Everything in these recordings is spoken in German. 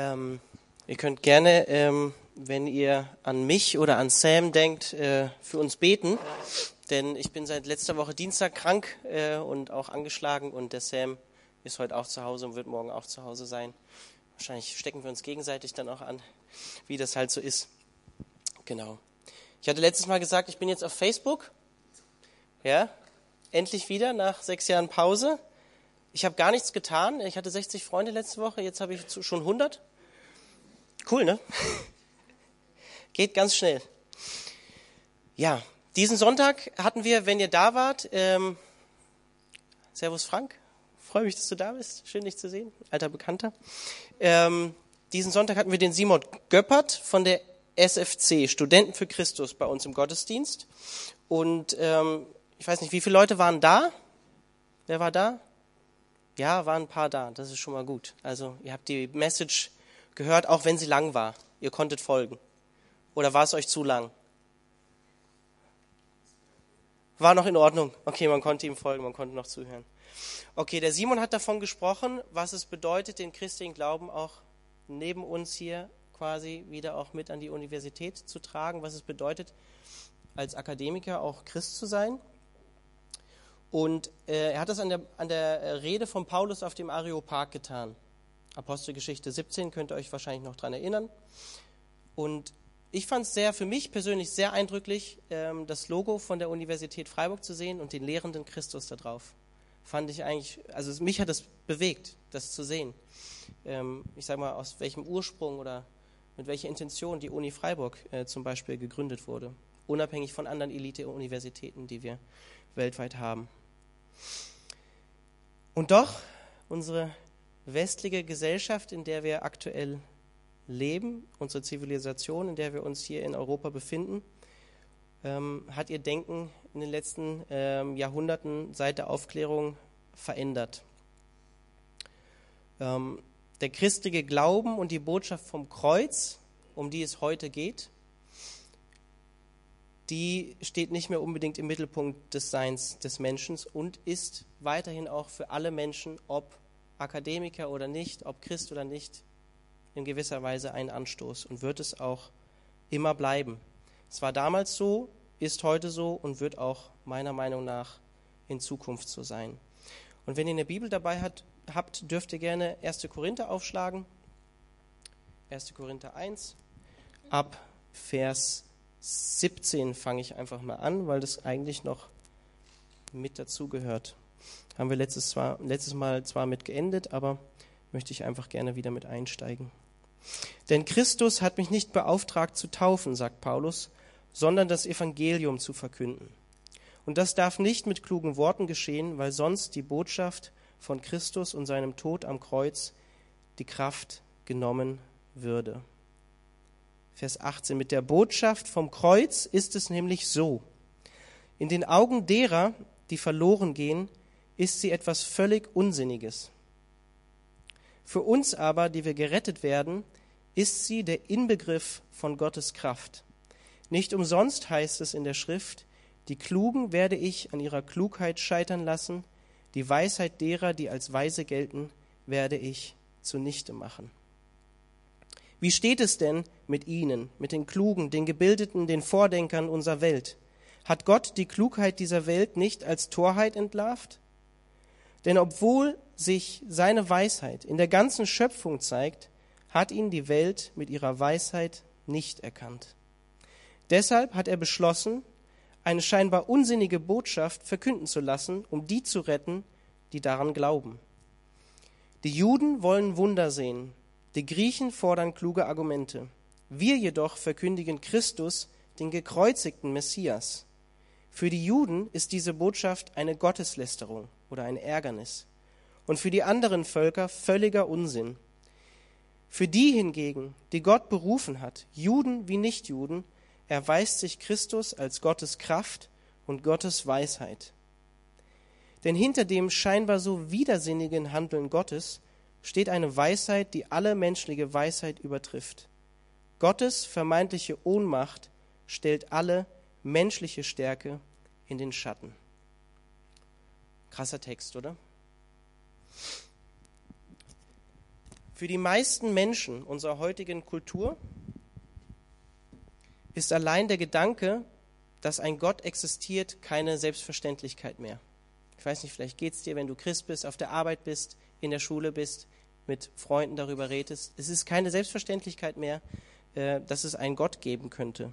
Ähm, ihr könnt gerne, ähm, wenn ihr an mich oder an Sam denkt, äh, für uns beten. Denn ich bin seit letzter Woche Dienstag krank äh, und auch angeschlagen und der Sam ist heute auch zu Hause und wird morgen auch zu Hause sein. Wahrscheinlich stecken wir uns gegenseitig dann auch an, wie das halt so ist. Genau. Ich hatte letztes Mal gesagt, ich bin jetzt auf Facebook. Ja, endlich wieder nach sechs Jahren Pause. Ich habe gar nichts getan. Ich hatte 60 Freunde letzte Woche, jetzt habe ich schon 100. Cool, ne? Geht ganz schnell. Ja, diesen Sonntag hatten wir, wenn ihr da wart, ähm, Servus Frank, freue mich, dass du da bist. Schön, dich zu sehen, alter Bekannter. Ähm, diesen Sonntag hatten wir den Simon Göppert von der SFC, Studenten für Christus, bei uns im Gottesdienst. Und ähm, ich weiß nicht, wie viele Leute waren da? Wer war da? Ja, waren ein paar da. Das ist schon mal gut. Also ihr habt die Message gehört, auch wenn sie lang war. Ihr konntet folgen. Oder war es euch zu lang? War noch in Ordnung. Okay, man konnte ihm folgen, man konnte noch zuhören. Okay, der Simon hat davon gesprochen, was es bedeutet, den christlichen Glauben auch neben uns hier quasi wieder auch mit an die Universität zu tragen, was es bedeutet, als Akademiker auch Christ zu sein. Und äh, er hat das an der, an der Rede von Paulus auf dem Areopag getan. Apostelgeschichte 17 könnt ihr euch wahrscheinlich noch daran erinnern. Und ich fand es sehr, für mich persönlich sehr eindrücklich, ähm, das Logo von der Universität Freiburg zu sehen und den lehrenden Christus da drauf. Fand ich eigentlich, also mich hat das bewegt, das zu sehen. Ähm, ich sage mal, aus welchem Ursprung oder mit welcher Intention die Uni Freiburg äh, zum Beispiel gegründet wurde. Unabhängig von anderen Elite-Universitäten, die wir weltweit haben. Und doch, unsere westliche Gesellschaft, in der wir aktuell leben, unsere Zivilisation, in der wir uns hier in Europa befinden, ähm, hat ihr Denken in den letzten ähm, Jahrhunderten seit der Aufklärung verändert. Ähm, der christliche Glauben und die Botschaft vom Kreuz, um die es heute geht, die steht nicht mehr unbedingt im Mittelpunkt des Seins des Menschen und ist weiterhin auch für alle Menschen, ob Akademiker oder nicht, ob Christ oder nicht, in gewisser Weise ein Anstoß und wird es auch immer bleiben. Es war damals so, ist heute so und wird auch meiner Meinung nach in Zukunft so sein. Und wenn ihr eine Bibel dabei hat, habt, dürft ihr gerne 1. Korinther aufschlagen. 1. Korinther 1 ab Vers 17 fange ich einfach mal an, weil das eigentlich noch mit dazugehört. Haben wir letztes, zwar, letztes Mal zwar mit geendet, aber möchte ich einfach gerne wieder mit einsteigen. Denn Christus hat mich nicht beauftragt zu taufen, sagt Paulus, sondern das Evangelium zu verkünden. Und das darf nicht mit klugen Worten geschehen, weil sonst die Botschaft von Christus und seinem Tod am Kreuz die Kraft genommen würde. Vers 18. Mit der Botschaft vom Kreuz ist es nämlich so. In den Augen derer, die verloren gehen, ist sie etwas völlig Unsinniges. Für uns aber, die wir gerettet werden, ist sie der Inbegriff von Gottes Kraft. Nicht umsonst heißt es in der Schrift, die Klugen werde ich an ihrer Klugheit scheitern lassen, die Weisheit derer, die als weise gelten, werde ich zunichte machen. Wie steht es denn mit ihnen, mit den Klugen, den Gebildeten, den Vordenkern unserer Welt? Hat Gott die Klugheit dieser Welt nicht als Torheit entlarvt? Denn obwohl sich seine Weisheit in der ganzen Schöpfung zeigt, hat ihn die Welt mit ihrer Weisheit nicht erkannt. Deshalb hat er beschlossen, eine scheinbar unsinnige Botschaft verkünden zu lassen, um die zu retten, die daran glauben. Die Juden wollen Wunder sehen, die Griechen fordern kluge Argumente. Wir jedoch verkündigen Christus, den gekreuzigten Messias. Für die Juden ist diese Botschaft eine Gotteslästerung oder ein Ärgernis und für die anderen Völker völliger Unsinn. Für die hingegen, die Gott berufen hat, Juden wie Nichtjuden, erweist sich Christus als Gottes Kraft und Gottes Weisheit. Denn hinter dem scheinbar so widersinnigen Handeln Gottes steht eine Weisheit, die alle menschliche Weisheit übertrifft. Gottes vermeintliche Ohnmacht stellt alle menschliche Stärke in den Schatten. Krasser Text, oder? Für die meisten Menschen unserer heutigen Kultur ist allein der Gedanke, dass ein Gott existiert, keine Selbstverständlichkeit mehr. Ich weiß nicht, vielleicht geht es dir, wenn du Christ bist, auf der Arbeit bist, in der Schule bist, mit Freunden darüber redest. Es ist keine Selbstverständlichkeit mehr, äh, dass es einen Gott geben könnte.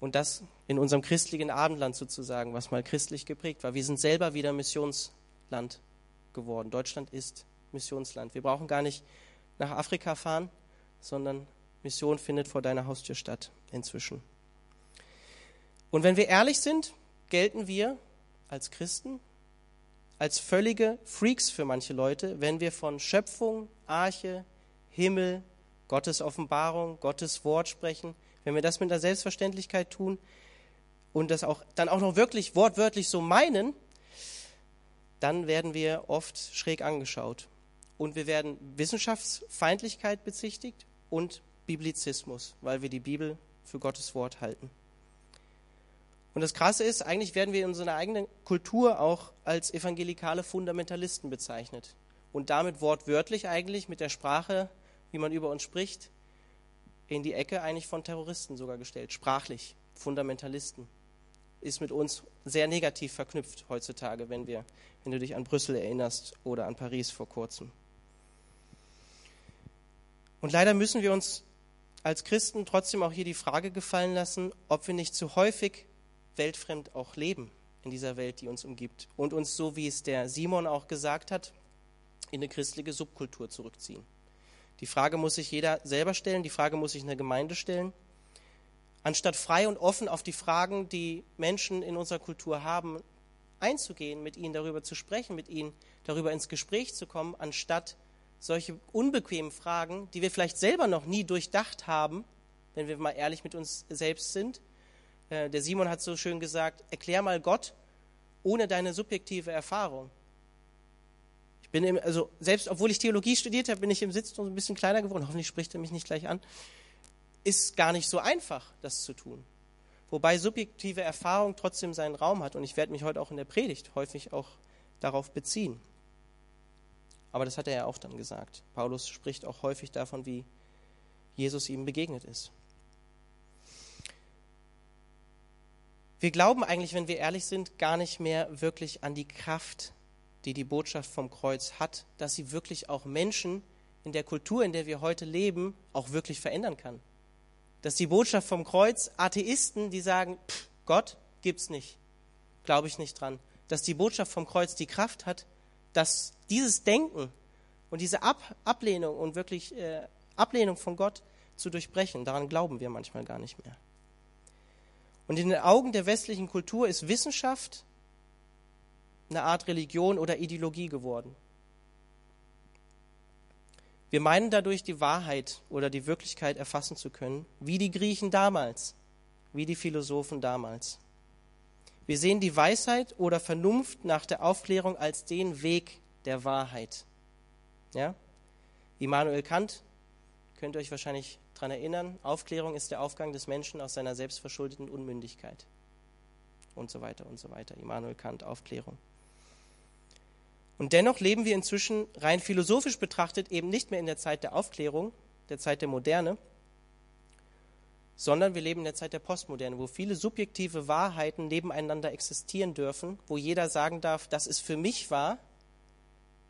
Und das in unserem christlichen Abendland sozusagen, was mal christlich geprägt war. Wir sind selber wieder Missionsland geworden. Deutschland ist Missionsland. Wir brauchen gar nicht nach Afrika fahren, sondern Mission findet vor deiner Haustür statt inzwischen. Und wenn wir ehrlich sind, gelten wir als Christen als völlige Freaks für manche Leute, wenn wir von Schöpfung, Arche, Himmel, Gottes Offenbarung, Gottes Wort sprechen, wenn wir das mit einer Selbstverständlichkeit tun und das auch dann auch noch wirklich wortwörtlich so meinen, dann werden wir oft schräg angeschaut. Und wir werden Wissenschaftsfeindlichkeit bezichtigt und Biblizismus, weil wir die Bibel für Gottes Wort halten. Und das Krasse ist, eigentlich werden wir in unserer eigenen Kultur auch als evangelikale Fundamentalisten bezeichnet. Und damit wortwörtlich eigentlich mit der Sprache, wie man über uns spricht, in die Ecke eigentlich von Terroristen sogar gestellt. Sprachlich, Fundamentalisten. Ist mit uns sehr negativ verknüpft heutzutage, wenn, wir, wenn du dich an Brüssel erinnerst oder an Paris vor kurzem. Und leider müssen wir uns als Christen trotzdem auch hier die Frage gefallen lassen, ob wir nicht zu häufig weltfremd auch leben in dieser Welt, die uns umgibt und uns, so wie es der Simon auch gesagt hat, in eine christliche Subkultur zurückziehen. Die Frage muss sich jeder selber stellen, die Frage muss sich eine Gemeinde stellen. Anstatt frei und offen auf die Fragen, die Menschen in unserer Kultur haben, einzugehen, mit ihnen darüber zu sprechen, mit ihnen darüber ins Gespräch zu kommen, anstatt solche unbequemen Fragen, die wir vielleicht selber noch nie durchdacht haben, wenn wir mal ehrlich mit uns selbst sind, äh, der Simon hat so schön gesagt, erklär mal Gott ohne deine subjektive Erfahrung. Ich bin im, also selbst obwohl ich Theologie studiert habe, bin ich im Sitz so ein bisschen kleiner geworden. Hoffentlich spricht er mich nicht gleich an. Ist gar nicht so einfach, das zu tun. Wobei subjektive Erfahrung trotzdem seinen Raum hat. Und ich werde mich heute auch in der Predigt häufig auch darauf beziehen. Aber das hat er ja auch dann gesagt. Paulus spricht auch häufig davon, wie Jesus ihm begegnet ist. Wir glauben eigentlich, wenn wir ehrlich sind, gar nicht mehr wirklich an die Kraft, die die Botschaft vom Kreuz hat, dass sie wirklich auch Menschen in der Kultur, in der wir heute leben, auch wirklich verändern kann. Dass die Botschaft vom Kreuz Atheisten, die sagen, pff, Gott gibt's nicht, glaube ich nicht dran, dass die Botschaft vom Kreuz die Kraft hat, dass dieses Denken und diese Ab Ablehnung und wirklich äh, Ablehnung von Gott zu durchbrechen, daran glauben wir manchmal gar nicht mehr. Und in den Augen der westlichen Kultur ist Wissenschaft eine Art Religion oder Ideologie geworden. Wir meinen dadurch die Wahrheit oder die Wirklichkeit erfassen zu können, wie die Griechen damals, wie die Philosophen damals. Wir sehen die Weisheit oder Vernunft nach der Aufklärung als den Weg der Wahrheit. Ja? Immanuel Kant, könnt ihr euch wahrscheinlich daran erinnern, Aufklärung ist der Aufgang des Menschen aus seiner selbstverschuldeten Unmündigkeit. Und so weiter und so weiter. Immanuel Kant, Aufklärung. Und dennoch leben wir inzwischen rein philosophisch betrachtet eben nicht mehr in der Zeit der Aufklärung, der Zeit der Moderne, sondern wir leben in der Zeit der Postmoderne, wo viele subjektive Wahrheiten nebeneinander existieren dürfen, wo jeder sagen darf, das ist für mich wahr,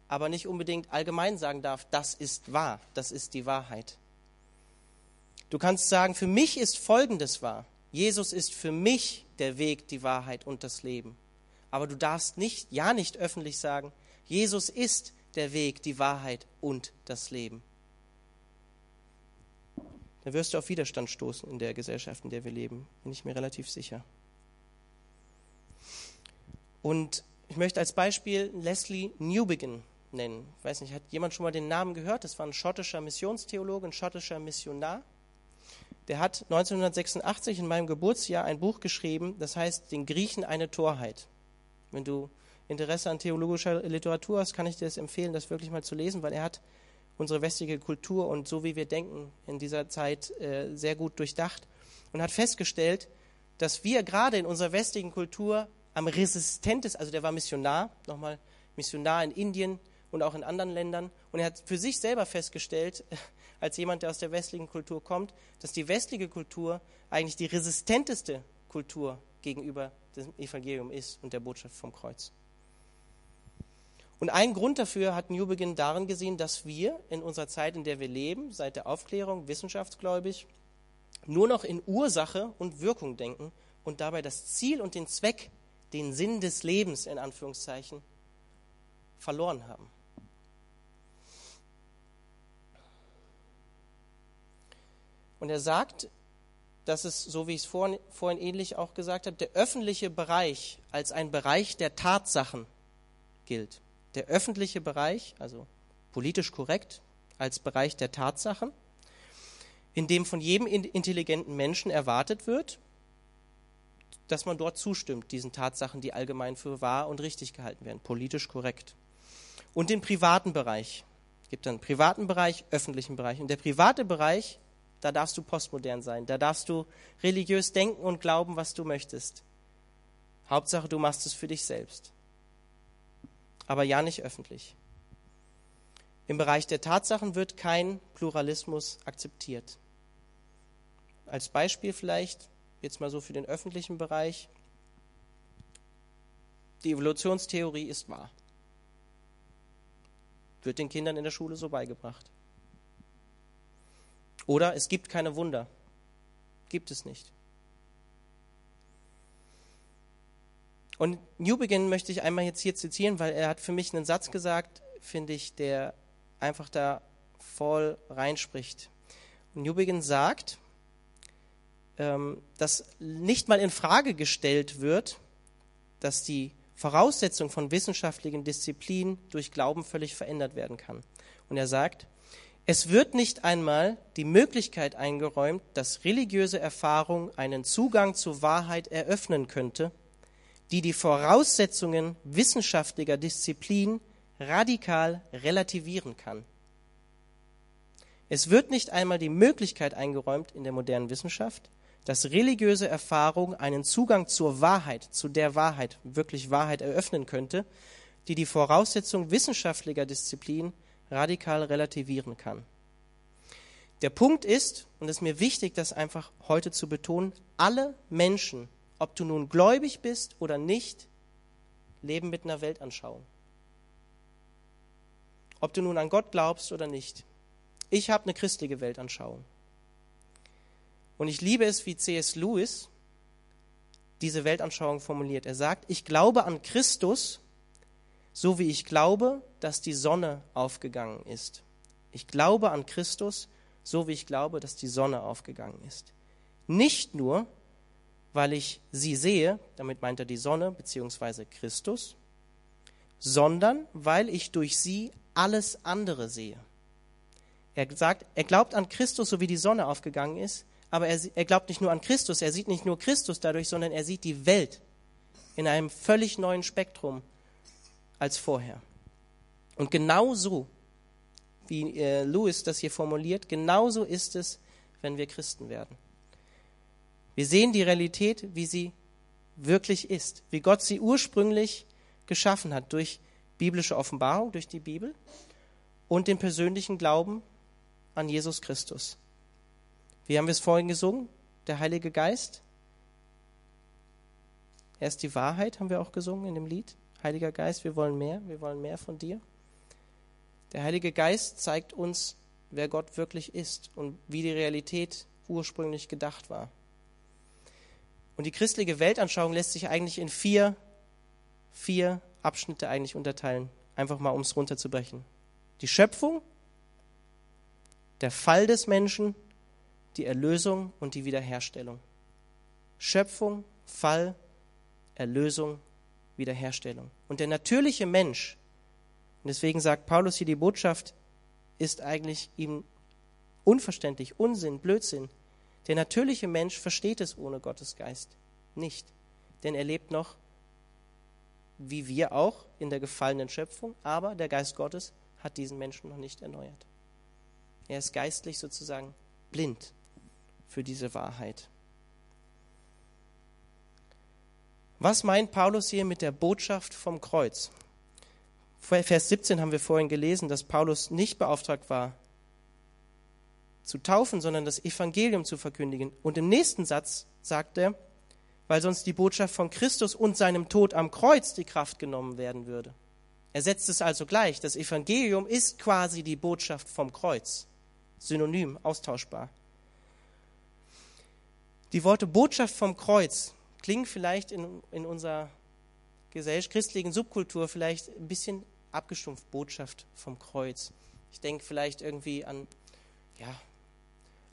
aber nicht unbedingt allgemein sagen darf, das ist wahr, das ist die Wahrheit. Du kannst sagen, für mich ist Folgendes wahr. Jesus ist für mich der Weg, die Wahrheit und das Leben. Aber du darfst nicht, ja nicht öffentlich sagen, Jesus ist der Weg, die Wahrheit und das Leben. Dann wirst du auf Widerstand stoßen in der Gesellschaft, in der wir leben, bin ich mir relativ sicher. Und ich möchte als Beispiel Leslie Newbegin nennen. Ich weiß nicht, hat jemand schon mal den Namen gehört? Das war ein schottischer Missionstheologe, ein schottischer Missionar der hat 1986 in meinem Geburtsjahr ein Buch geschrieben, das heißt Den Griechen eine Torheit. Wenn du Interesse an theologischer Literatur hast, kann ich dir das empfehlen, das wirklich mal zu lesen, weil er hat unsere westliche Kultur und so wie wir denken in dieser Zeit äh, sehr gut durchdacht und hat festgestellt, dass wir gerade in unserer westlichen Kultur am resistentesten, also der war Missionar, nochmal Missionar in Indien und auch in anderen Ländern. Und er hat für sich selber festgestellt, als jemand, der aus der westlichen Kultur kommt, dass die westliche Kultur eigentlich die resistenteste Kultur gegenüber dem Evangelium ist und der Botschaft vom Kreuz. Und ein Grund dafür hat Newbegin darin gesehen, dass wir in unserer Zeit, in der wir leben, seit der Aufklärung, wissenschaftsgläubig, nur noch in Ursache und Wirkung denken und dabei das Ziel und den Zweck, den Sinn des Lebens in Anführungszeichen, verloren haben. Und er sagt, dass es, so wie ich es vorhin, vorhin ähnlich auch gesagt habe, der öffentliche Bereich als ein Bereich der Tatsachen gilt. Der öffentliche Bereich, also politisch korrekt, als Bereich der Tatsachen, in dem von jedem intelligenten Menschen erwartet wird, dass man dort zustimmt, diesen Tatsachen, die allgemein für wahr und richtig gehalten werden, politisch korrekt. Und den privaten Bereich. Es gibt dann privaten Bereich, öffentlichen Bereich. Und der private Bereich da darfst du postmodern sein. Da darfst du religiös denken und glauben, was du möchtest. Hauptsache, du machst es für dich selbst. Aber ja nicht öffentlich. Im Bereich der Tatsachen wird kein Pluralismus akzeptiert. Als Beispiel vielleicht, jetzt mal so für den öffentlichen Bereich, die Evolutionstheorie ist wahr. Wird den Kindern in der Schule so beigebracht. Oder es gibt keine Wunder. Gibt es nicht. Und Newbegin möchte ich einmal jetzt hier zitieren, weil er hat für mich einen Satz gesagt, finde ich, der einfach da voll reinspricht. Und Newbegin sagt, ähm, dass nicht mal in Frage gestellt wird, dass die Voraussetzung von wissenschaftlichen Disziplinen durch Glauben völlig verändert werden kann. Und er sagt, es wird nicht einmal die Möglichkeit eingeräumt, dass religiöse Erfahrung einen Zugang zur Wahrheit eröffnen könnte, die die Voraussetzungen wissenschaftlicher Disziplin radikal relativieren kann. Es wird nicht einmal die Möglichkeit eingeräumt in der modernen Wissenschaft, dass religiöse Erfahrung einen Zugang zur Wahrheit, zu der Wahrheit, wirklich Wahrheit eröffnen könnte, die die Voraussetzung wissenschaftlicher Disziplin radikal relativieren kann. Der Punkt ist, und es ist mir wichtig, das einfach heute zu betonen, alle Menschen, ob du nun gläubig bist oder nicht, leben mit einer Weltanschauung. Ob du nun an Gott glaubst oder nicht. Ich habe eine christliche Weltanschauung. Und ich liebe es, wie C.S. Lewis diese Weltanschauung formuliert. Er sagt, ich glaube an Christus, so wie ich glaube, dass die Sonne aufgegangen ist. Ich glaube an Christus, so wie ich glaube, dass die Sonne aufgegangen ist. Nicht nur, weil ich sie sehe, damit meint er die Sonne bzw. Christus, sondern weil ich durch sie alles andere sehe. Er sagt, er glaubt an Christus, so wie die Sonne aufgegangen ist, aber er, er glaubt nicht nur an Christus, er sieht nicht nur Christus dadurch, sondern er sieht die Welt in einem völlig neuen Spektrum als vorher. Und genauso, wie äh, Lewis das hier formuliert, genauso ist es, wenn wir Christen werden. Wir sehen die Realität, wie sie wirklich ist, wie Gott sie ursprünglich geschaffen hat, durch biblische Offenbarung, durch die Bibel und den persönlichen Glauben an Jesus Christus. Wie haben wir es vorhin gesungen? Der Heilige Geist. Er ist die Wahrheit, haben wir auch gesungen in dem Lied. Heiliger Geist, wir wollen mehr, wir wollen mehr von dir. Der Heilige Geist zeigt uns, wer Gott wirklich ist und wie die Realität ursprünglich gedacht war. Und die christliche Weltanschauung lässt sich eigentlich in vier, vier Abschnitte eigentlich unterteilen, einfach mal um es runterzubrechen. Die Schöpfung, der Fall des Menschen, die Erlösung und die Wiederherstellung. Schöpfung, Fall, Erlösung Wiederherstellung. Und der natürliche Mensch, und deswegen sagt Paulus hier, die Botschaft ist eigentlich ihm unverständlich, Unsinn, Blödsinn. Der natürliche Mensch versteht es ohne Gottes Geist nicht, denn er lebt noch, wie wir auch, in der gefallenen Schöpfung, aber der Geist Gottes hat diesen Menschen noch nicht erneuert. Er ist geistlich sozusagen blind für diese Wahrheit. Was meint Paulus hier mit der Botschaft vom Kreuz? Vers 17 haben wir vorhin gelesen, dass Paulus nicht beauftragt war, zu taufen, sondern das Evangelium zu verkündigen. Und im nächsten Satz sagt er, weil sonst die Botschaft von Christus und seinem Tod am Kreuz die Kraft genommen werden würde. Er setzt es also gleich. Das Evangelium ist quasi die Botschaft vom Kreuz. Synonym, austauschbar. Die Worte Botschaft vom Kreuz klingen vielleicht in, in unserer christlichen Subkultur vielleicht ein bisschen abgestumpft. Botschaft vom Kreuz. Ich denke vielleicht irgendwie an, ja,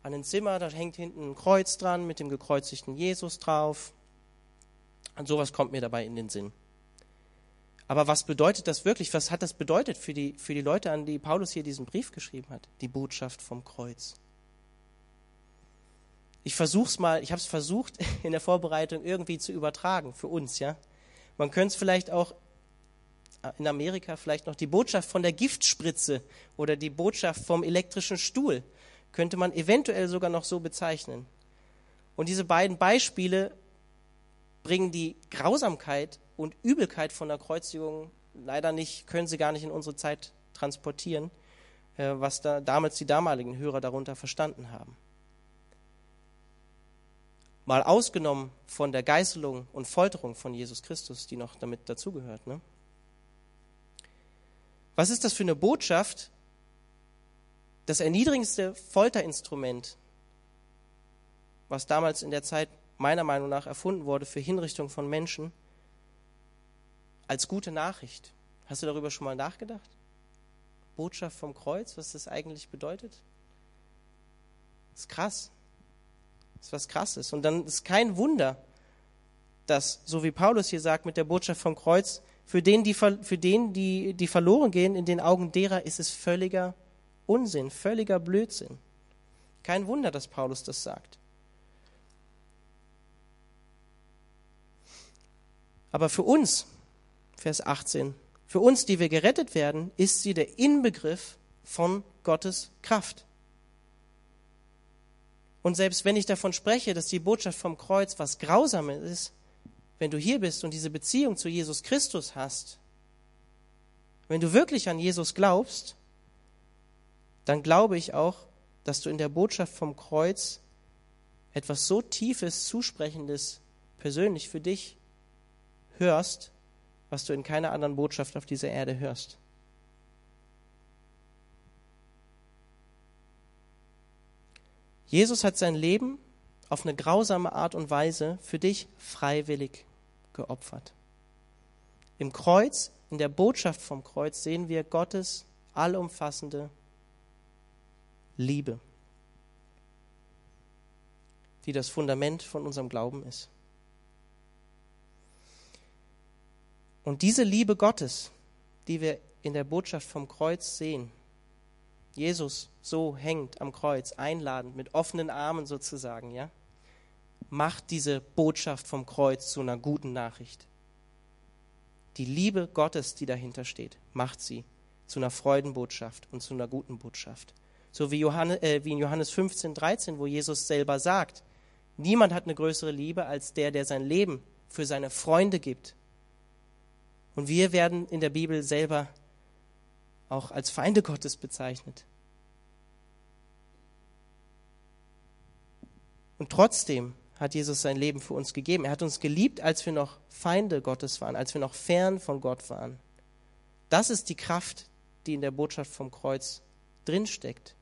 an ein Zimmer, da hängt hinten ein Kreuz dran mit dem gekreuzigten Jesus drauf. An sowas kommt mir dabei in den Sinn. Aber was bedeutet das wirklich? Was hat das bedeutet für die, für die Leute, an die Paulus hier diesen Brief geschrieben hat? Die Botschaft vom Kreuz. Ich versuch's mal, ich habe es versucht in der Vorbereitung irgendwie zu übertragen für uns, ja. Man könnte es vielleicht auch äh, in Amerika vielleicht noch die Botschaft von der Giftspritze oder die Botschaft vom elektrischen Stuhl könnte man eventuell sogar noch so bezeichnen. Und diese beiden Beispiele bringen die Grausamkeit und Übelkeit von der Kreuzigung leider nicht, können sie gar nicht in unsere Zeit transportieren, äh, was da damals die damaligen Hörer darunter verstanden haben. Mal ausgenommen von der Geißelung und Folterung von Jesus Christus, die noch damit dazugehört. Ne? Was ist das für eine Botschaft? Das erniedrigendste Folterinstrument, was damals in der Zeit meiner Meinung nach erfunden wurde für Hinrichtung von Menschen, als gute Nachricht. Hast du darüber schon mal nachgedacht? Botschaft vom Kreuz, was das eigentlich bedeutet? Das ist krass. Das ist was Krasses. Und dann ist kein Wunder, dass, so wie Paulus hier sagt, mit der Botschaft vom Kreuz, für den, die, für den, die, die verloren gehen, in den Augen derer ist es völliger Unsinn, völliger Blödsinn. Kein Wunder, dass Paulus das sagt. Aber für uns, Vers 18, für uns, die wir gerettet werden, ist sie der Inbegriff von Gottes Kraft. Und selbst wenn ich davon spreche, dass die Botschaft vom Kreuz was Grausames ist, wenn du hier bist und diese Beziehung zu Jesus Christus hast, wenn du wirklich an Jesus glaubst, dann glaube ich auch, dass du in der Botschaft vom Kreuz etwas so Tiefes, Zusprechendes persönlich für dich hörst, was du in keiner anderen Botschaft auf dieser Erde hörst. Jesus hat sein Leben auf eine grausame Art und Weise für dich freiwillig geopfert. Im Kreuz, in der Botschaft vom Kreuz sehen wir Gottes allumfassende Liebe, die das Fundament von unserem Glauben ist. Und diese Liebe Gottes, die wir in der Botschaft vom Kreuz sehen, Jesus so hängt am Kreuz, einladend, mit offenen Armen sozusagen, ja, macht diese Botschaft vom Kreuz zu einer guten Nachricht. Die Liebe Gottes, die dahinter steht, macht sie zu einer Freudenbotschaft und zu einer guten Botschaft. So wie, Johannes, äh, wie in Johannes 15, 13, wo Jesus selber sagt, niemand hat eine größere Liebe als der, der sein Leben für seine Freunde gibt. Und wir werden in der Bibel selber auch als Feinde Gottes bezeichnet. Und trotzdem hat Jesus sein Leben für uns gegeben. Er hat uns geliebt, als wir noch Feinde Gottes waren, als wir noch fern von Gott waren. Das ist die Kraft, die in der Botschaft vom Kreuz drinsteckt.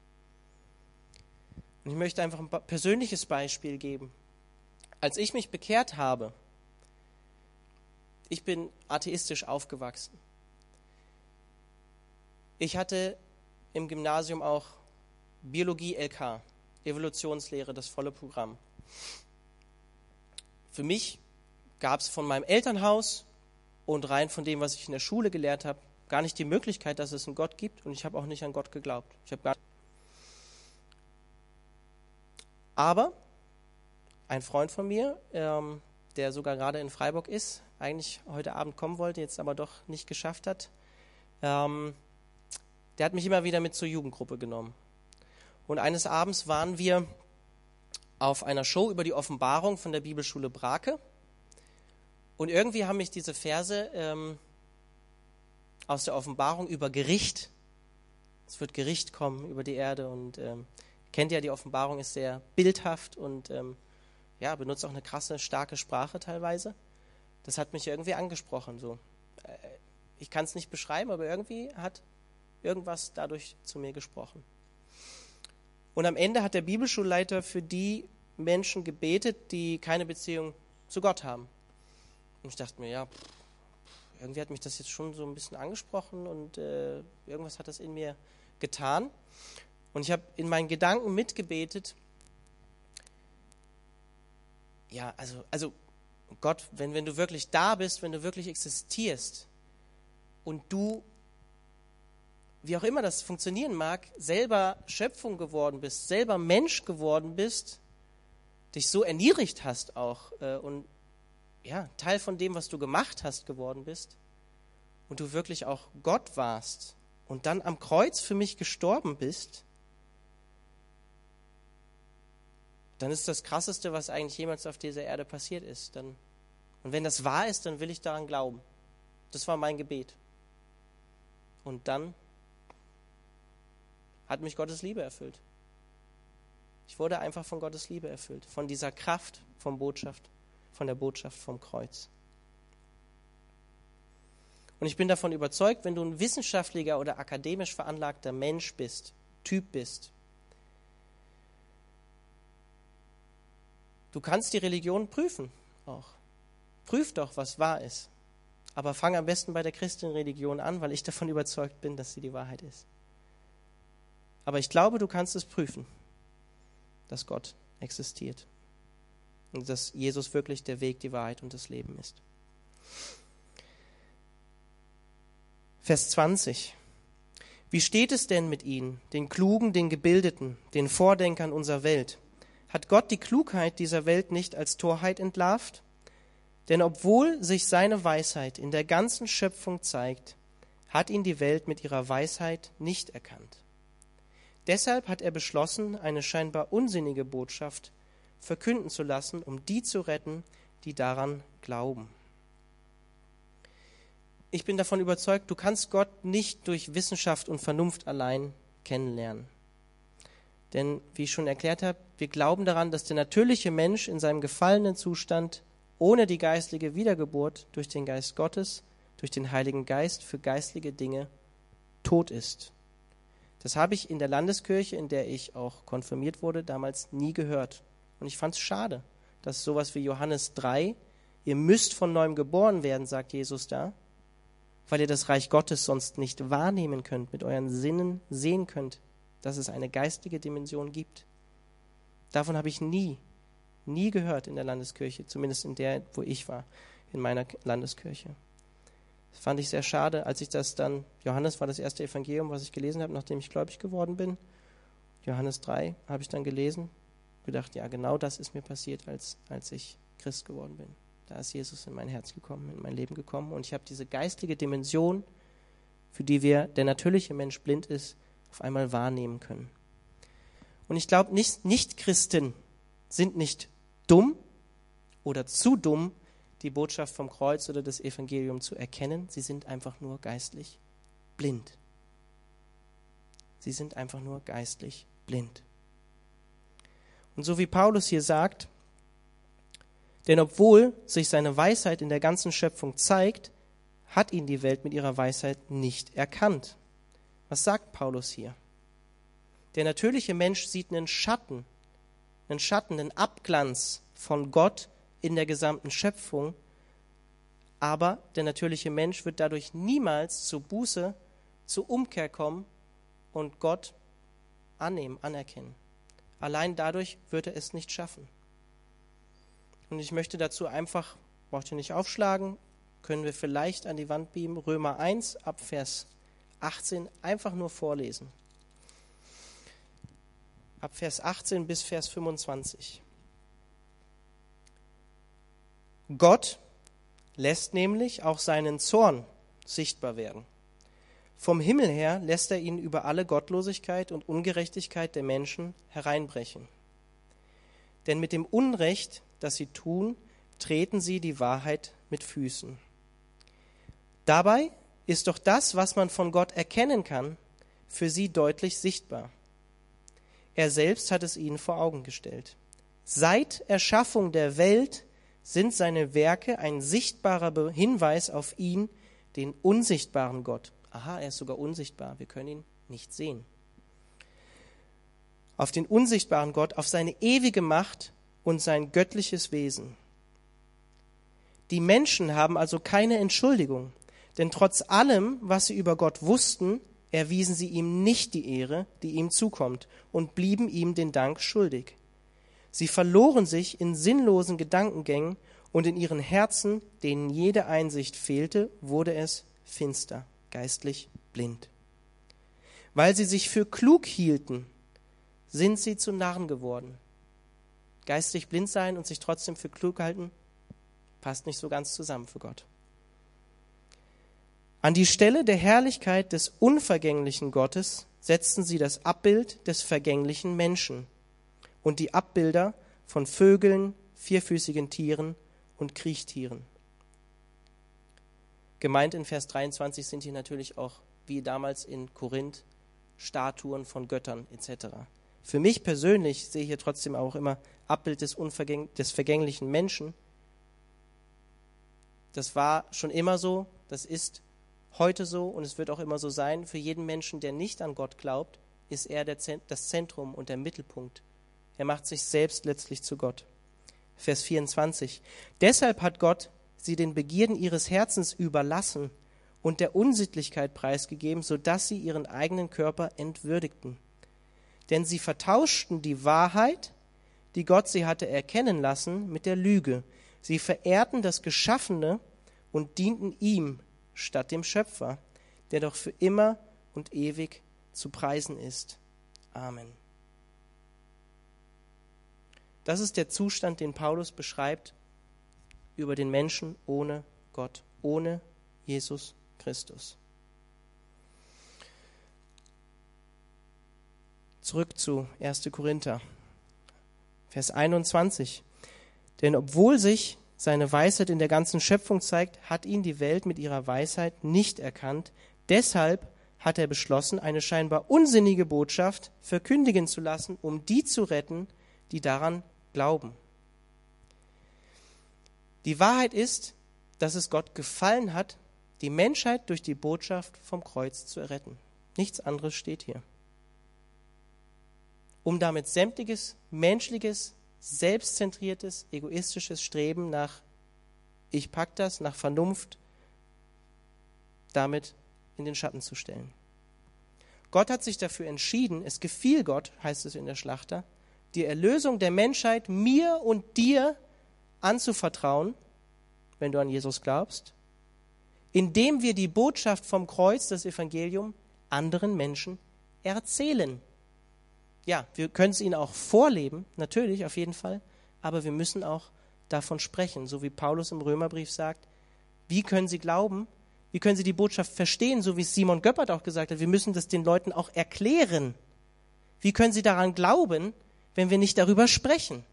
Und ich möchte einfach ein persönliches Beispiel geben. Als ich mich bekehrt habe, ich bin atheistisch aufgewachsen. Ich hatte im Gymnasium auch Biologie LK, Evolutionslehre, das volle Programm. Für mich gab es von meinem Elternhaus und rein von dem, was ich in der Schule gelehrt habe, gar nicht die Möglichkeit, dass es einen Gott gibt und ich habe auch nicht an Gott geglaubt. Ich habe gar Aber ein Freund von mir, ähm, der sogar gerade in Freiburg ist, eigentlich heute Abend kommen wollte, jetzt aber doch nicht geschafft hat, ähm, der hat mich immer wieder mit zur Jugendgruppe genommen. Und eines Abends waren wir auf einer Show über die Offenbarung von der Bibelschule Brake. Und irgendwie haben mich diese Verse ähm, aus der Offenbarung über Gericht. Es wird Gericht kommen über die Erde und ähm, kennt ja, die Offenbarung ist sehr bildhaft und ähm, ja, benutzt auch eine krasse, starke Sprache teilweise. Das hat mich irgendwie angesprochen. So. Äh, ich kann es nicht beschreiben, aber irgendwie hat irgendwas dadurch zu mir gesprochen. Und am Ende hat der Bibelschulleiter für die Menschen gebetet, die keine Beziehung zu Gott haben. Und ich dachte mir, ja, irgendwie hat mich das jetzt schon so ein bisschen angesprochen und äh, irgendwas hat das in mir getan. Und ich habe in meinen Gedanken mitgebetet, ja, also, also Gott, wenn, wenn du wirklich da bist, wenn du wirklich existierst und du, wie auch immer das funktionieren mag, selber Schöpfung geworden bist, selber Mensch geworden bist, dich so erniedrigt hast auch äh, und ja, Teil von dem, was du gemacht hast, geworden bist und du wirklich auch Gott warst und dann am Kreuz für mich gestorben bist, dann ist das Krasseste, was eigentlich jemals auf dieser Erde passiert ist. Dann, und wenn das wahr ist, dann will ich daran glauben. Das war mein Gebet. Und dann hat mich Gottes Liebe erfüllt. Ich wurde einfach von Gottes Liebe erfüllt, von dieser Kraft, von Botschaft, von der Botschaft vom Kreuz. Und ich bin davon überzeugt, wenn du ein wissenschaftlicher oder akademisch veranlagter Mensch bist, Typ bist, du kannst die Religion prüfen auch. Prüf doch, was wahr ist. Aber fang am besten bei der Christenreligion an, weil ich davon überzeugt bin, dass sie die Wahrheit ist. Aber ich glaube, du kannst es prüfen, dass Gott existiert und dass Jesus wirklich der Weg, die Wahrheit und das Leben ist. Vers 20. Wie steht es denn mit ihnen, den Klugen, den Gebildeten, den Vordenkern unserer Welt? Hat Gott die Klugheit dieser Welt nicht als Torheit entlarvt? Denn obwohl sich seine Weisheit in der ganzen Schöpfung zeigt, hat ihn die Welt mit ihrer Weisheit nicht erkannt. Deshalb hat er beschlossen, eine scheinbar unsinnige Botschaft verkünden zu lassen, um die zu retten, die daran glauben. Ich bin davon überzeugt, du kannst Gott nicht durch Wissenschaft und Vernunft allein kennenlernen. Denn, wie ich schon erklärt habe, wir glauben daran, dass der natürliche Mensch in seinem gefallenen Zustand ohne die geistliche Wiedergeburt durch den Geist Gottes, durch den Heiligen Geist für geistliche Dinge tot ist. Das habe ich in der Landeskirche, in der ich auch konfirmiert wurde, damals nie gehört. Und ich fand es schade, dass sowas wie Johannes 3, ihr müsst von neuem geboren werden, sagt Jesus da, weil ihr das Reich Gottes sonst nicht wahrnehmen könnt, mit euren Sinnen sehen könnt, dass es eine geistige Dimension gibt. Davon habe ich nie, nie gehört in der Landeskirche, zumindest in der, wo ich war, in meiner Landeskirche. Das fand ich sehr schade, als ich das dann, Johannes war das erste Evangelium, was ich gelesen habe, nachdem ich gläubig geworden bin. Johannes 3 habe ich dann gelesen gedacht, ja, genau das ist mir passiert, als, als ich Christ geworden bin. Da ist Jesus in mein Herz gekommen, in mein Leben gekommen und ich habe diese geistige Dimension, für die wir, der natürliche Mensch blind ist, auf einmal wahrnehmen können. Und ich glaube, nicht, nicht Christen sind nicht dumm oder zu dumm, die Botschaft vom Kreuz oder das Evangelium zu erkennen. Sie sind einfach nur geistlich blind. Sie sind einfach nur geistlich blind. Und so wie Paulus hier sagt, denn obwohl sich seine Weisheit in der ganzen Schöpfung zeigt, hat ihn die Welt mit ihrer Weisheit nicht erkannt. Was sagt Paulus hier? Der natürliche Mensch sieht einen Schatten, einen Schatten, einen Abglanz von Gott in der gesamten Schöpfung, aber der natürliche Mensch wird dadurch niemals zur Buße, zur Umkehr kommen und Gott annehmen, anerkennen. Allein dadurch wird er es nicht schaffen. Und ich möchte dazu einfach, braucht ihr nicht aufschlagen, können wir vielleicht an die Wand beamen, Römer 1 ab Vers 18 einfach nur vorlesen. Ab Vers 18 bis Vers 25. Gott lässt nämlich auch seinen Zorn sichtbar werden. Vom Himmel her lässt er ihn über alle Gottlosigkeit und Ungerechtigkeit der Menschen hereinbrechen. Denn mit dem Unrecht, das sie tun, treten sie die Wahrheit mit Füßen. Dabei ist doch das, was man von Gott erkennen kann, für sie deutlich sichtbar. Er selbst hat es ihnen vor Augen gestellt. Seit Erschaffung der Welt sind seine Werke ein sichtbarer Hinweis auf ihn, den unsichtbaren Gott. Aha, er ist sogar unsichtbar, wir können ihn nicht sehen. Auf den unsichtbaren Gott, auf seine ewige Macht und sein göttliches Wesen. Die Menschen haben also keine Entschuldigung, denn trotz allem, was sie über Gott wussten, erwiesen sie ihm nicht die Ehre, die ihm zukommt, und blieben ihm den Dank schuldig. Sie verloren sich in sinnlosen Gedankengängen und in ihren Herzen, denen jede Einsicht fehlte, wurde es finster, geistlich blind. Weil sie sich für klug hielten, sind sie zu Narren geworden. Geistlich blind sein und sich trotzdem für klug halten, passt nicht so ganz zusammen für Gott. An die Stelle der Herrlichkeit des unvergänglichen Gottes setzten sie das Abbild des vergänglichen Menschen und die Abbilder von Vögeln, vierfüßigen Tieren und Kriechtieren. Gemeint in Vers 23 sind hier natürlich auch, wie damals in Korinth, Statuen von Göttern etc. Für mich persönlich sehe ich hier trotzdem auch immer Abbild des, Unvergäng des vergänglichen Menschen. Das war schon immer so, das ist heute so und es wird auch immer so sein. Für jeden Menschen, der nicht an Gott glaubt, ist er der, das Zentrum und der Mittelpunkt. Er macht sich selbst letztlich zu Gott. Vers 24. Deshalb hat Gott sie den Begierden ihres Herzens überlassen und der Unsittlichkeit preisgegeben, so dass sie ihren eigenen Körper entwürdigten. Denn sie vertauschten die Wahrheit, die Gott sie hatte erkennen lassen, mit der Lüge. Sie verehrten das Geschaffene und dienten ihm, statt dem Schöpfer, der doch für immer und ewig zu preisen ist. Amen. Das ist der Zustand, den Paulus beschreibt über den Menschen ohne Gott, ohne Jesus Christus. Zurück zu 1. Korinther, Vers 21. Denn obwohl sich seine Weisheit in der ganzen Schöpfung zeigt, hat ihn die Welt mit ihrer Weisheit nicht erkannt. Deshalb hat er beschlossen, eine scheinbar unsinnige Botschaft verkündigen zu lassen, um die zu retten, die daran glauben. Die Wahrheit ist, dass es Gott gefallen hat, die Menschheit durch die Botschaft vom Kreuz zu erretten. Nichts anderes steht hier. Um damit sämtliches menschliches selbstzentriertes, egoistisches Streben nach ich pack das, nach Vernunft, damit in den Schatten zu stellen. Gott hat sich dafür entschieden, es gefiel Gott, heißt es in der Schlachter, die Erlösung der Menschheit mir und dir anzuvertrauen, wenn du an Jesus glaubst, indem wir die Botschaft vom Kreuz, das Evangelium, anderen Menschen erzählen ja, wir können es ihnen auch vorleben, natürlich, auf jeden Fall, aber wir müssen auch davon sprechen, so wie Paulus im Römerbrief sagt. Wie können sie glauben? Wie können sie die Botschaft verstehen, so wie Simon Göppert auch gesagt hat? Wir müssen das den Leuten auch erklären. Wie können sie daran glauben, wenn wir nicht darüber sprechen?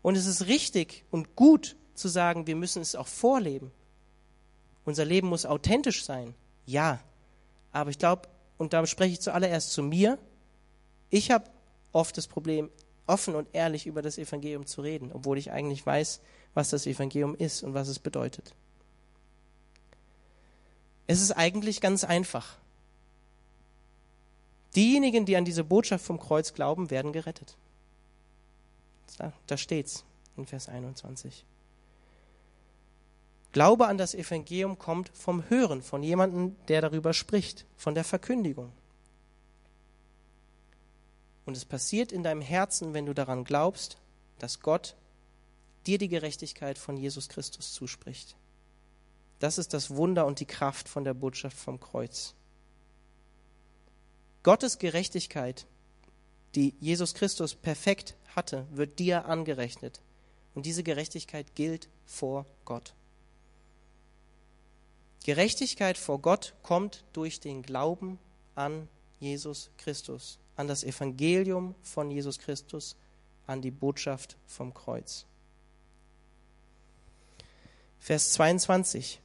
Und es ist richtig und gut zu sagen, wir müssen es auch vorleben. Unser Leben muss authentisch sein. Ja. Aber ich glaube, und da spreche ich zuallererst zu mir, ich habe oft das Problem, offen und ehrlich über das Evangelium zu reden, obwohl ich eigentlich weiß, was das Evangelium ist und was es bedeutet. Es ist eigentlich ganz einfach. Diejenigen, die an diese Botschaft vom Kreuz glauben, werden gerettet. Da, da steht's in Vers 21. Glaube an das Evangelium kommt vom Hören, von jemandem, der darüber spricht, von der Verkündigung. Und es passiert in deinem Herzen, wenn du daran glaubst, dass Gott dir die Gerechtigkeit von Jesus Christus zuspricht. Das ist das Wunder und die Kraft von der Botschaft vom Kreuz. Gottes Gerechtigkeit, die Jesus Christus perfekt hatte, wird dir angerechnet. Und diese Gerechtigkeit gilt vor Gott. Gerechtigkeit vor Gott kommt durch den Glauben an Jesus Christus an das Evangelium von Jesus Christus, an die Botschaft vom Kreuz. Vers 22.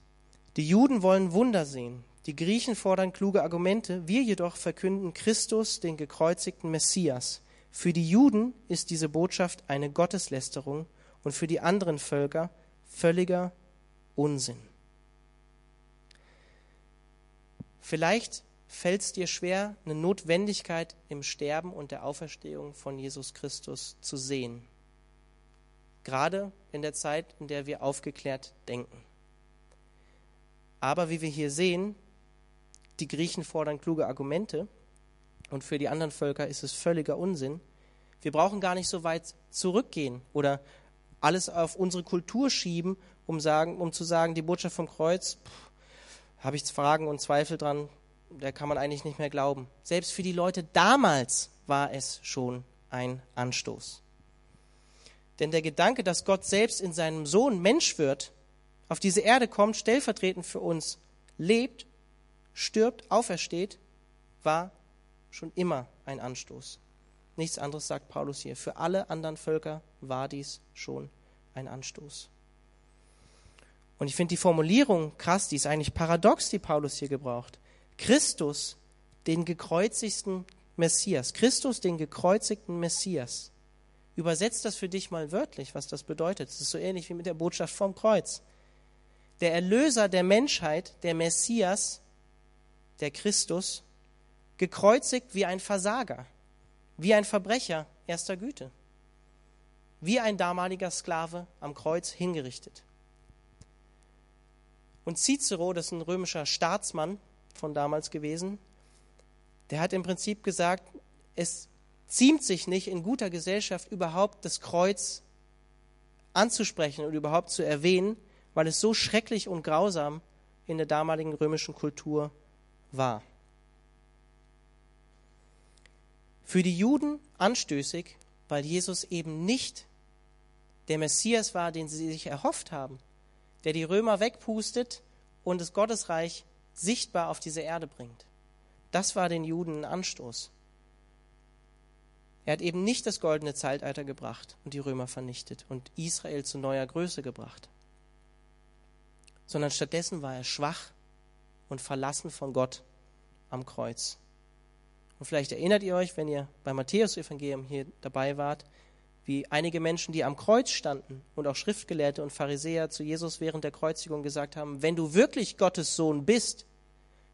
Die Juden wollen Wunder sehen, die Griechen fordern kluge Argumente, wir jedoch verkünden Christus, den gekreuzigten Messias. Für die Juden ist diese Botschaft eine Gotteslästerung und für die anderen Völker völliger Unsinn. Vielleicht fällt es dir schwer, eine Notwendigkeit im Sterben und der Auferstehung von Jesus Christus zu sehen. Gerade in der Zeit, in der wir aufgeklärt denken. Aber wie wir hier sehen, die Griechen fordern kluge Argumente und für die anderen Völker ist es völliger Unsinn. Wir brauchen gar nicht so weit zurückgehen oder alles auf unsere Kultur schieben, um, sagen, um zu sagen, die Botschaft vom Kreuz, habe ich Fragen und Zweifel dran, da kann man eigentlich nicht mehr glauben. Selbst für die Leute damals war es schon ein Anstoß. Denn der Gedanke, dass Gott selbst in seinem Sohn Mensch wird, auf diese Erde kommt, stellvertretend für uns, lebt, stirbt, aufersteht, war schon immer ein Anstoß. Nichts anderes sagt Paulus hier. Für alle anderen Völker war dies schon ein Anstoß. Und ich finde die Formulierung krass, die ist eigentlich paradox, die Paulus hier gebraucht. Christus, den gekreuzigten Messias, Christus, den gekreuzigten Messias. Übersetzt das für dich mal wörtlich, was das bedeutet. Es ist so ähnlich wie mit der Botschaft vom Kreuz. Der Erlöser der Menschheit, der Messias, der Christus, gekreuzigt wie ein Versager, wie ein Verbrecher erster Güte, wie ein damaliger Sklave am Kreuz hingerichtet. Und Cicero, das ist ein römischer Staatsmann von damals gewesen, der hat im Prinzip gesagt, es ziemt sich nicht in guter Gesellschaft überhaupt das Kreuz anzusprechen und überhaupt zu erwähnen, weil es so schrecklich und grausam in der damaligen römischen Kultur war. Für die Juden anstößig, weil Jesus eben nicht der Messias war, den sie sich erhofft haben, der die Römer wegpustet und das Gottesreich sichtbar auf diese Erde bringt. Das war den Juden ein Anstoß. Er hat eben nicht das goldene Zeitalter gebracht und die Römer vernichtet und Israel zu neuer Größe gebracht, sondern stattdessen war er schwach und verlassen von Gott am Kreuz. Und vielleicht erinnert ihr euch, wenn ihr beim Matthäus-Evangelium hier dabei wart, wie einige Menschen, die am Kreuz standen und auch Schriftgelehrte und Pharisäer zu Jesus während der Kreuzigung gesagt haben, wenn du wirklich Gottes Sohn bist,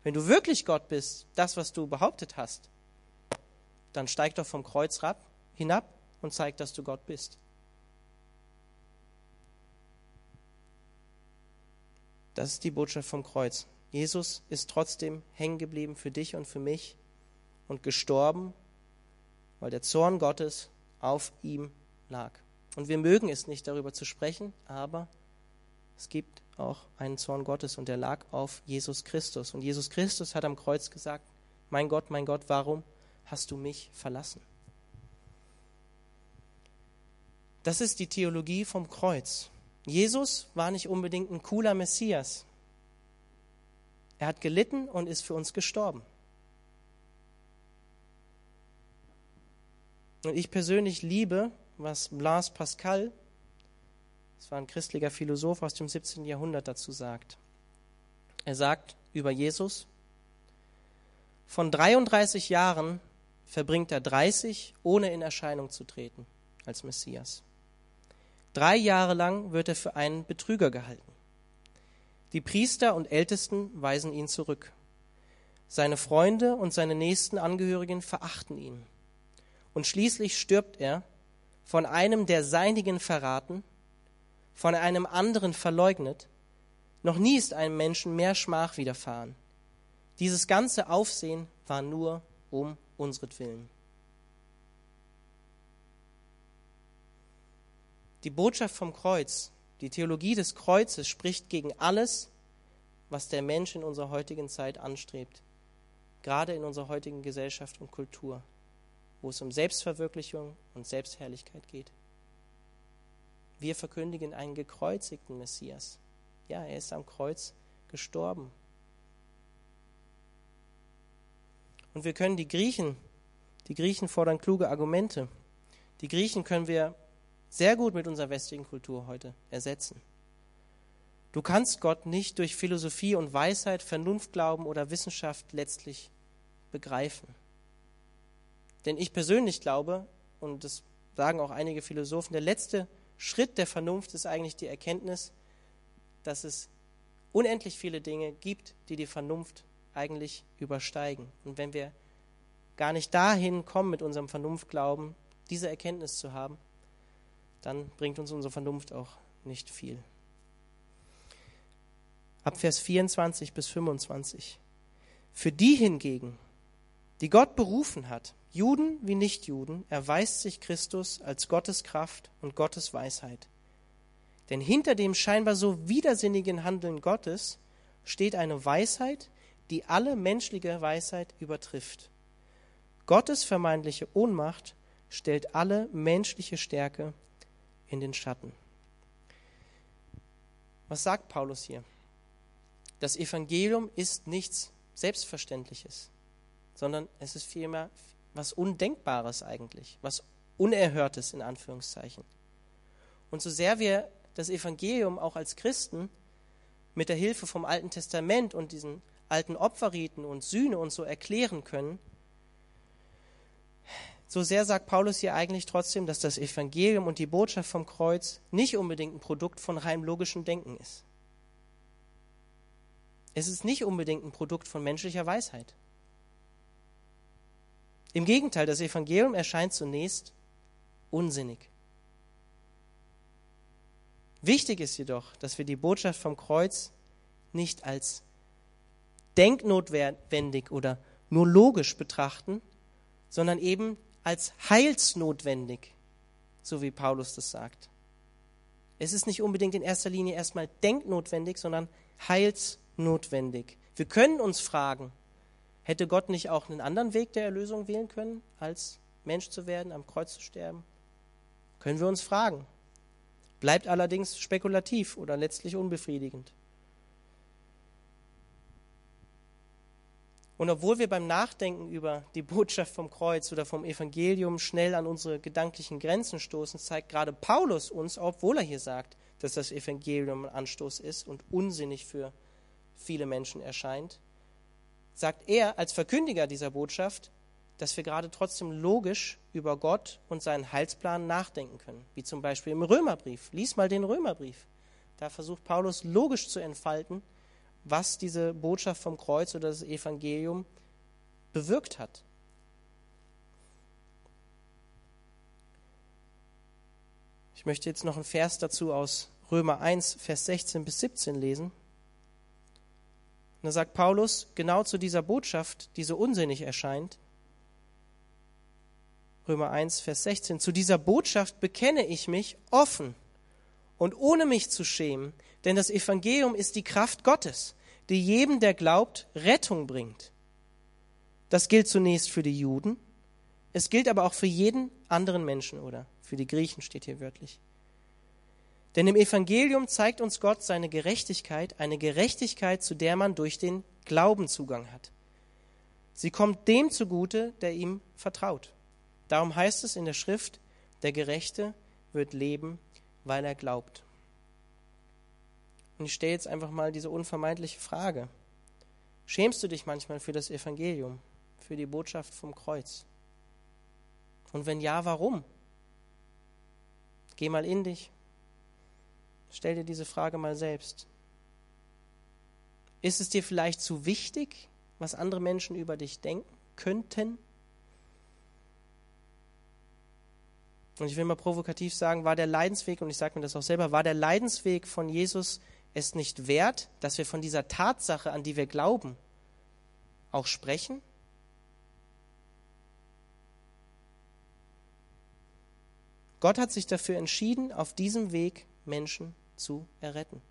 wenn du wirklich Gott bist, das, was du behauptet hast, dann steig doch vom Kreuz hinab und zeig, dass du Gott bist. Das ist die Botschaft vom Kreuz. Jesus ist trotzdem hängen geblieben für dich und für mich und gestorben, weil der Zorn Gottes auf ihm lag. Und wir mögen es nicht darüber zu sprechen, aber es gibt auch einen Zorn Gottes und der lag auf Jesus Christus. Und Jesus Christus hat am Kreuz gesagt, mein Gott, mein Gott, warum hast du mich verlassen? Das ist die Theologie vom Kreuz. Jesus war nicht unbedingt ein cooler Messias. Er hat gelitten und ist für uns gestorben. Und ich persönlich liebe, was Blaise Pascal, das war ein christlicher Philosoph aus dem 17. Jahrhundert, dazu sagt. Er sagt über Jesus, von 33 Jahren verbringt er 30, ohne in Erscheinung zu treten als Messias. Drei Jahre lang wird er für einen Betrüger gehalten. Die Priester und Ältesten weisen ihn zurück. Seine Freunde und seine nächsten Angehörigen verachten ihn. Und schließlich stirbt er, von einem der Seinigen verraten, von einem anderen verleugnet. Noch nie ist einem Menschen mehr Schmach widerfahren. Dieses ganze Aufsehen war nur um unsretwillen. Die Botschaft vom Kreuz die Theologie des Kreuzes spricht gegen alles, was der Mensch in unserer heutigen Zeit anstrebt, gerade in unserer heutigen Gesellschaft und Kultur, wo es um Selbstverwirklichung und Selbstherrlichkeit geht. Wir verkündigen einen gekreuzigten Messias. Ja, er ist am Kreuz gestorben. Und wir können die Griechen, die Griechen fordern kluge Argumente. Die Griechen können wir sehr gut mit unserer westlichen Kultur heute ersetzen. Du kannst Gott nicht durch Philosophie und Weisheit, Vernunftglauben oder Wissenschaft letztlich begreifen. Denn ich persönlich glaube, und das sagen auch einige Philosophen, der letzte Schritt der Vernunft ist eigentlich die Erkenntnis, dass es unendlich viele Dinge gibt, die die Vernunft eigentlich übersteigen. Und wenn wir gar nicht dahin kommen mit unserem Vernunftglauben, diese Erkenntnis zu haben, dann bringt uns unsere Vernunft auch nicht viel. Ab Vers 24 bis 25. Für die hingegen, die Gott berufen hat, Juden wie Nichtjuden, erweist sich Christus als Gottes Kraft und Gottes Weisheit. Denn hinter dem scheinbar so widersinnigen Handeln Gottes steht eine Weisheit, die alle menschliche Weisheit übertrifft. Gottes vermeintliche Ohnmacht stellt alle menschliche Stärke in den Schatten. Was sagt Paulus hier? Das Evangelium ist nichts Selbstverständliches, sondern es ist vielmehr was Undenkbares eigentlich, was Unerhörtes in Anführungszeichen. Und so sehr wir das Evangelium auch als Christen mit der Hilfe vom Alten Testament und diesen alten Opferriten und Sühne und so erklären können, so sehr sagt Paulus hier eigentlich trotzdem, dass das Evangelium und die Botschaft vom Kreuz nicht unbedingt ein Produkt von rein logischem Denken ist. Es ist nicht unbedingt ein Produkt von menschlicher Weisheit. Im Gegenteil, das Evangelium erscheint zunächst unsinnig. Wichtig ist jedoch, dass wir die Botschaft vom Kreuz nicht als denknotwendig oder nur logisch betrachten, sondern eben als heilsnotwendig, so wie Paulus das sagt. Es ist nicht unbedingt in erster Linie erstmal denknotwendig, sondern heilsnotwendig. Wir können uns fragen, Hätte Gott nicht auch einen anderen Weg der Erlösung wählen können, als Mensch zu werden, am Kreuz zu sterben? Können wir uns fragen. Bleibt allerdings spekulativ oder letztlich unbefriedigend. Und obwohl wir beim Nachdenken über die Botschaft vom Kreuz oder vom Evangelium schnell an unsere gedanklichen Grenzen stoßen, zeigt gerade Paulus uns, obwohl er hier sagt, dass das Evangelium ein Anstoß ist und unsinnig für viele Menschen erscheint, sagt er als Verkündiger dieser Botschaft, dass wir gerade trotzdem logisch über Gott und seinen Heilsplan nachdenken können. Wie zum Beispiel im Römerbrief. Lies mal den Römerbrief. Da versucht Paulus logisch zu entfalten, was diese Botschaft vom Kreuz oder das Evangelium bewirkt hat. Ich möchte jetzt noch einen Vers dazu aus Römer 1, Vers 16 bis 17 lesen. Und da sagt Paulus genau zu dieser Botschaft, die so unsinnig erscheint, Römer 1, Vers 16, zu dieser Botschaft bekenne ich mich offen und ohne mich zu schämen, denn das Evangelium ist die Kraft Gottes, die jedem, der glaubt, Rettung bringt. Das gilt zunächst für die Juden, es gilt aber auch für jeden anderen Menschen oder für die Griechen steht hier wörtlich. Denn im Evangelium zeigt uns Gott seine Gerechtigkeit, eine Gerechtigkeit, zu der man durch den Glauben Zugang hat. Sie kommt dem zugute, der ihm vertraut. Darum heißt es in der Schrift, der Gerechte wird leben, weil er glaubt. Und ich stelle jetzt einfach mal diese unvermeidliche Frage. Schämst du dich manchmal für das Evangelium, für die Botschaft vom Kreuz? Und wenn ja, warum? Geh mal in dich, Stell dir diese Frage mal selbst. Ist es dir vielleicht zu wichtig, was andere Menschen über dich denken könnten? Und ich will mal provokativ sagen, war der Leidensweg, und ich sage mir das auch selber, war der Leidensweg von Jesus es nicht wert, dass wir von dieser Tatsache, an die wir glauben, auch sprechen? Gott hat sich dafür entschieden, auf diesem Weg Menschen zu erretten.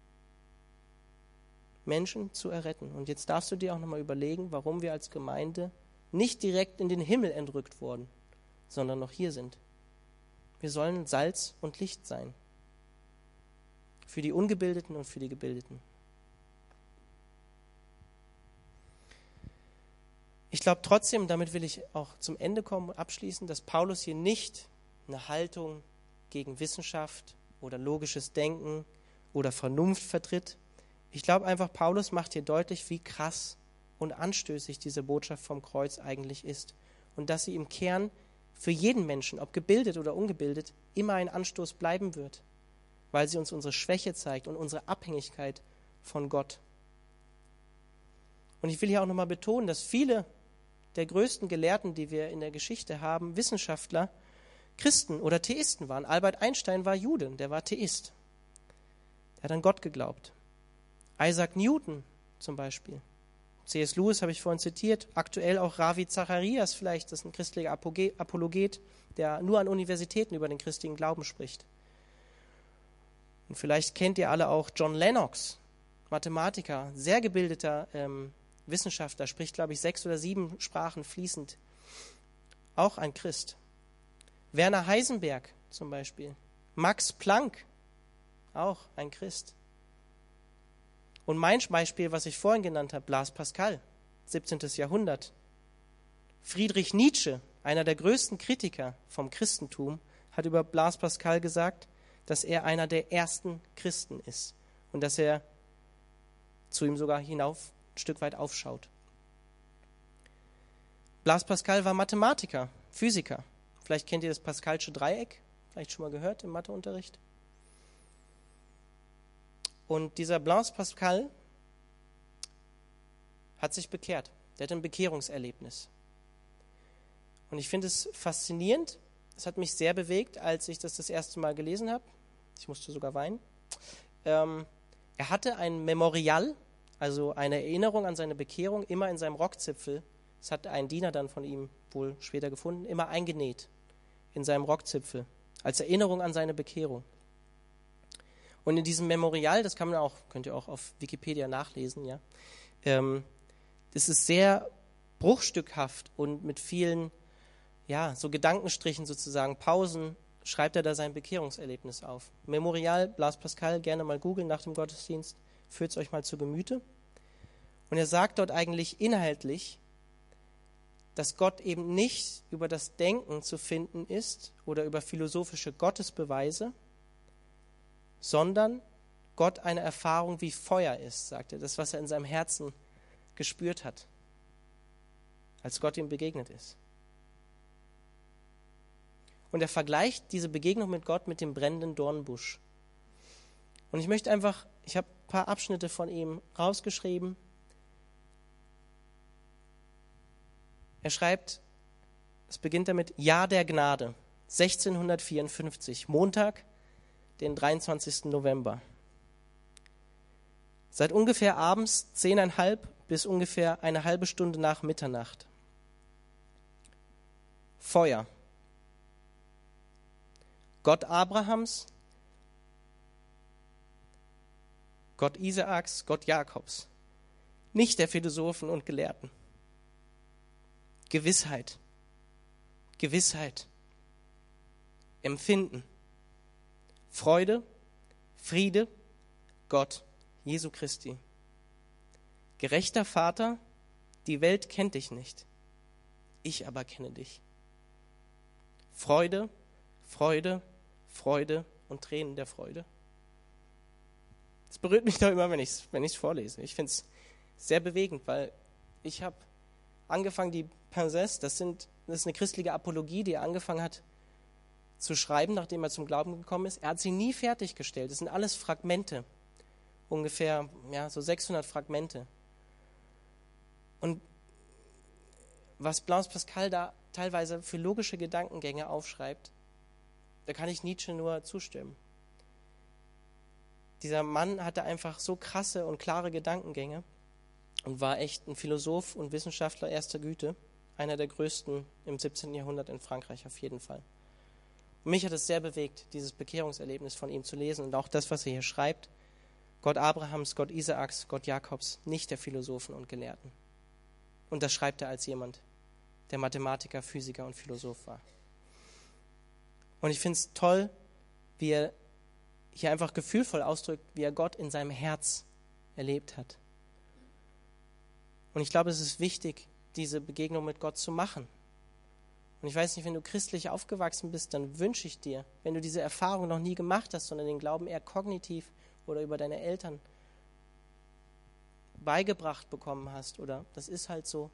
Menschen zu erretten. Und jetzt darfst du dir auch nochmal überlegen, warum wir als Gemeinde nicht direkt in den Himmel entrückt wurden, sondern noch hier sind. Wir sollen Salz und Licht sein. Für die Ungebildeten und für die Gebildeten. Ich glaube trotzdem, damit will ich auch zum Ende kommen und abschließen, dass Paulus hier nicht eine Haltung gegen Wissenschaft oder logisches Denken oder Vernunft vertritt, Ich glaube einfach, Paulus macht hier deutlich, wie krass und anstößig diese Botschaft vom Kreuz eigentlich ist. Und dass sie im Kern für jeden Menschen, ob gebildet oder ungebildet, immer ein Anstoß bleiben wird, weil sie uns unsere Schwäche zeigt und unsere Abhängigkeit von Gott. Und ich will hier auch nochmal betonen, dass viele der größten Gelehrten, die wir in der Geschichte haben, Wissenschaftler, Christen oder Theisten waren. Albert Einstein war Jude, der war Theist. Er hat an Gott geglaubt. Isaac Newton zum Beispiel. C.S. Lewis habe ich vorhin zitiert. Aktuell auch Ravi Zacharias vielleicht, das ist ein christlicher Apologet, der nur an Universitäten über den christlichen Glauben spricht. Und vielleicht kennt ihr alle auch John Lennox, Mathematiker, sehr gebildeter ähm, Wissenschaftler, spricht, glaube ich, sechs oder sieben Sprachen fließend. Auch ein Christ. Werner Heisenberg zum Beispiel. Max Planck, auch ein Christ. Und mein Beispiel, was ich vorhin genannt habe, Blas Pascal, 17. Jahrhundert. Friedrich Nietzsche, einer der größten Kritiker vom Christentum, hat über Blas Pascal gesagt, dass er einer der ersten Christen ist und dass er zu ihm sogar hinauf ein Stück weit aufschaut. Blas Pascal war Mathematiker, Physiker. Vielleicht kennt ihr das Pascalsche Dreieck, vielleicht schon mal gehört im Matheunterricht. Und dieser Blaise Pascal hat sich bekehrt. Der hat ein Bekehrungserlebnis. Und ich finde es faszinierend. Es hat mich sehr bewegt, als ich das das erste Mal gelesen habe. Ich musste sogar weinen. Ähm, er hatte ein Memorial, also eine Erinnerung an seine Bekehrung, immer in seinem Rockzipfel. Das hat ein Diener dann von ihm wohl später gefunden, immer eingenäht in seinem Rockzipfel, als Erinnerung an seine Bekehrung. Und in diesem Memorial, das kann man auch, könnt ihr auch auf Wikipedia nachlesen, ja, ähm, das ist sehr bruchstückhaft und mit vielen, ja, so Gedankenstrichen sozusagen, Pausen, schreibt er da sein Bekehrungserlebnis auf. Memorial, Blas Pascal, gerne mal googeln nach dem Gottesdienst, führt es euch mal zu Gemüte. Und er sagt dort eigentlich inhaltlich, dass Gott eben nicht über das Denken zu finden ist oder über philosophische Gottesbeweise, sondern Gott eine Erfahrung wie Feuer ist, sagt er, das, was er in seinem Herzen gespürt hat, als Gott ihm begegnet ist. Und er vergleicht diese Begegnung mit Gott mit dem brennenden Dornbusch. Und ich möchte einfach, ich habe ein paar Abschnitte von ihm rausgeschrieben. Er schreibt, es beginnt damit, Jahr der Gnade, 1654, Montag, den 23. November. Seit ungefähr abends zehneinhalb bis ungefähr eine halbe Stunde nach Mitternacht. Feuer. Gott Abrahams, Gott Isaaks, Gott Jakobs, nicht der Philosophen und Gelehrten. Gewissheit, Gewissheit, Empfinden. Freude, Friede, Gott, Jesu Christi. Gerechter Vater, die Welt kennt dich nicht, ich aber kenne dich. Freude, Freude, Freude und Tränen der Freude. Es berührt mich doch immer, wenn ich es wenn vorlese. Ich finde es sehr bewegend, weil ich habe angefangen, die Pinsesse, das, sind, das ist eine christliche Apologie, die er angefangen hat, zu schreiben, nachdem er zum Glauben gekommen ist. Er hat sie nie fertiggestellt. Das sind alles Fragmente. Ungefähr ja, so 600 Fragmente. Und was Blaise Pascal da teilweise für logische Gedankengänge aufschreibt, da kann ich Nietzsche nur zustimmen. Dieser Mann hatte einfach so krasse und klare Gedankengänge und war echt ein Philosoph und Wissenschaftler erster Güte, einer der größten im 17. Jahrhundert in Frankreich auf jeden Fall. Mich hat es sehr bewegt, dieses Bekehrungserlebnis von ihm zu lesen und auch das, was er hier schreibt. Gott Abrahams, Gott Isaaks, Gott Jakobs, nicht der Philosophen und Gelehrten. Und das schreibt er als jemand, der Mathematiker, Physiker und Philosoph war. Und ich finde es toll, wie er hier einfach gefühlvoll ausdrückt, wie er Gott in seinem Herz erlebt hat. Und ich glaube, es ist wichtig, diese Begegnung mit Gott zu machen. Und ich weiß nicht, wenn du christlich aufgewachsen bist, dann wünsche ich dir, wenn du diese Erfahrung noch nie gemacht hast, sondern den Glauben eher kognitiv oder über deine Eltern beigebracht bekommen hast oder das ist halt so.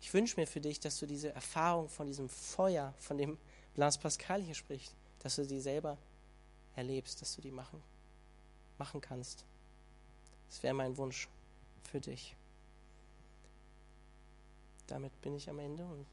Ich wünsche mir für dich, dass du diese Erfahrung von diesem Feuer, von dem Blas Pascal hier spricht, dass du die selber erlebst, dass du die machen, machen kannst. Das wäre mein Wunsch für dich. Damit bin ich am Ende und